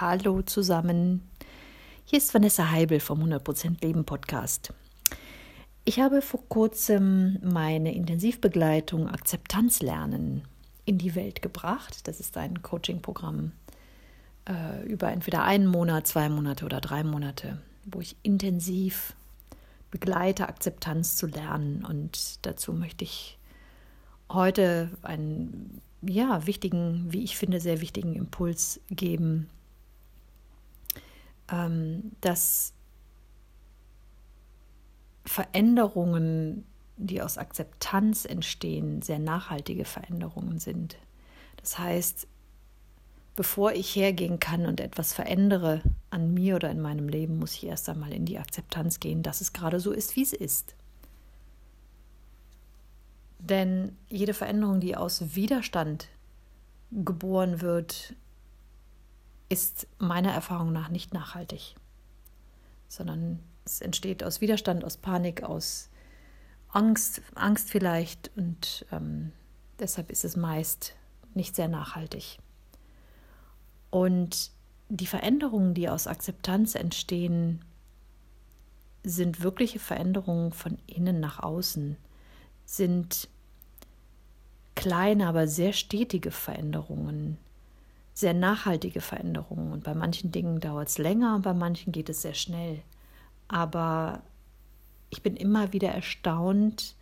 Hallo zusammen. Hier ist Vanessa Heibel vom 100% Leben Podcast. Ich habe vor kurzem meine Intensivbegleitung Akzeptanz lernen in die Welt gebracht. Das ist ein Coaching-Programm äh, über entweder einen Monat, zwei Monate oder drei Monate, wo ich intensiv begleite, Akzeptanz zu lernen. Und dazu möchte ich heute einen ja, wichtigen, wie ich finde, sehr wichtigen Impuls geben, ähm, dass Veränderungen, die aus Akzeptanz entstehen, sehr nachhaltige Veränderungen sind. Das heißt, bevor ich hergehen kann und etwas verändere an mir oder in meinem Leben, muss ich erst einmal in die Akzeptanz gehen, dass es gerade so ist, wie es ist. Denn jede Veränderung, die aus Widerstand geboren wird, ist meiner Erfahrung nach nicht nachhaltig, sondern es entsteht aus Widerstand, aus Panik, aus Angst, Angst vielleicht und ähm, deshalb ist es meist nicht sehr nachhaltig. Und die Veränderungen, die aus Akzeptanz entstehen, sind wirkliche Veränderungen von innen nach außen, sind kleine, aber sehr stetige Veränderungen, sehr nachhaltige Veränderungen. Und bei manchen Dingen dauert es länger und bei manchen geht es sehr schnell. Aber ich bin immer wieder erstaunt,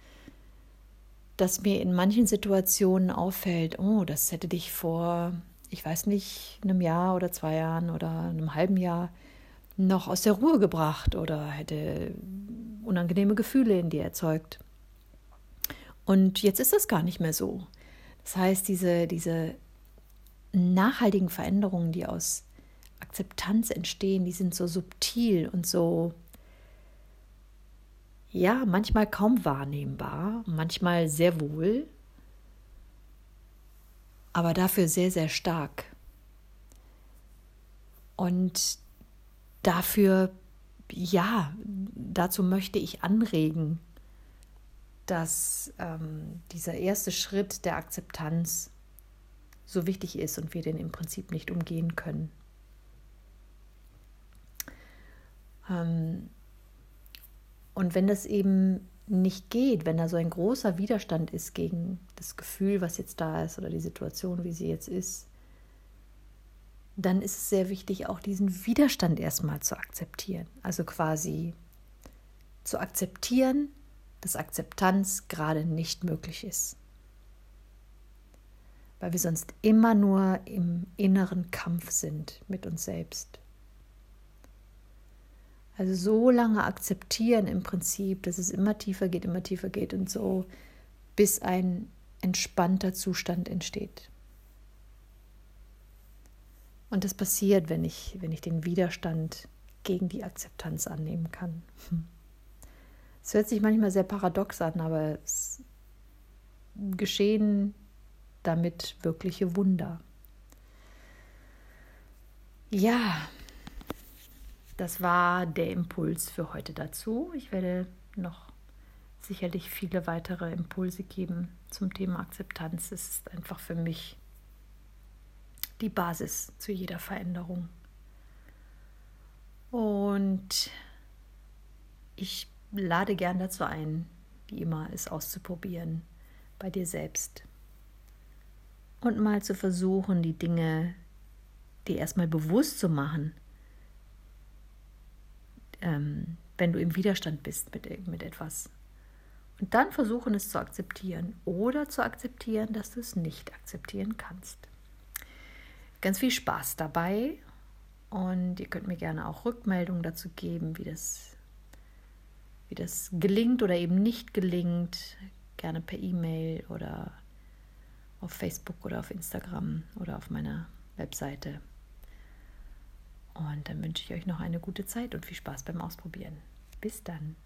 dass mir in manchen Situationen auffällt, oh, das hätte dich vor, ich weiß nicht, einem Jahr oder zwei Jahren oder einem halben Jahr noch aus der Ruhe gebracht oder hätte unangenehme Gefühle in dir erzeugt. Und jetzt ist das gar nicht mehr so. Das heißt, diese, diese nachhaltigen Veränderungen, die aus Akzeptanz entstehen, die sind so subtil und so, ja, manchmal kaum wahrnehmbar, manchmal sehr wohl, aber dafür sehr, sehr stark. Und dafür, ja, dazu möchte ich anregen, dass ähm, dieser erste Schritt der Akzeptanz so wichtig ist und wir den im Prinzip nicht umgehen können. Ähm, und wenn das eben nicht geht, wenn da so ein großer Widerstand ist gegen das Gefühl, was jetzt da ist oder die Situation, wie sie jetzt ist, dann ist es sehr wichtig, auch diesen Widerstand erstmal zu akzeptieren. Also quasi zu akzeptieren, dass Akzeptanz gerade nicht möglich ist. Weil wir sonst immer nur im inneren Kampf sind mit uns selbst. Also so lange akzeptieren im Prinzip, dass es immer tiefer geht, immer tiefer geht und so, bis ein entspannter Zustand entsteht. Und das passiert, wenn ich, wenn ich den Widerstand gegen die Akzeptanz annehmen kann. Hm. Es hört sich manchmal sehr paradox an, aber es geschehen damit wirkliche Wunder. Ja, das war der Impuls für heute dazu. Ich werde noch sicherlich viele weitere Impulse geben zum Thema Akzeptanz. Es ist einfach für mich die Basis zu jeder Veränderung. Und ich lade gern dazu ein, wie immer es auszuprobieren bei dir selbst. Und mal zu versuchen, die Dinge dir erstmal bewusst zu machen, ähm, wenn du im Widerstand bist mit, mit etwas. Und dann versuchen es zu akzeptieren oder zu akzeptieren, dass du es nicht akzeptieren kannst. Ganz viel Spaß dabei und ihr könnt mir gerne auch Rückmeldungen dazu geben, wie das wie das gelingt oder eben nicht gelingt, gerne per E-Mail oder auf Facebook oder auf Instagram oder auf meiner Webseite. Und dann wünsche ich euch noch eine gute Zeit und viel Spaß beim Ausprobieren. Bis dann.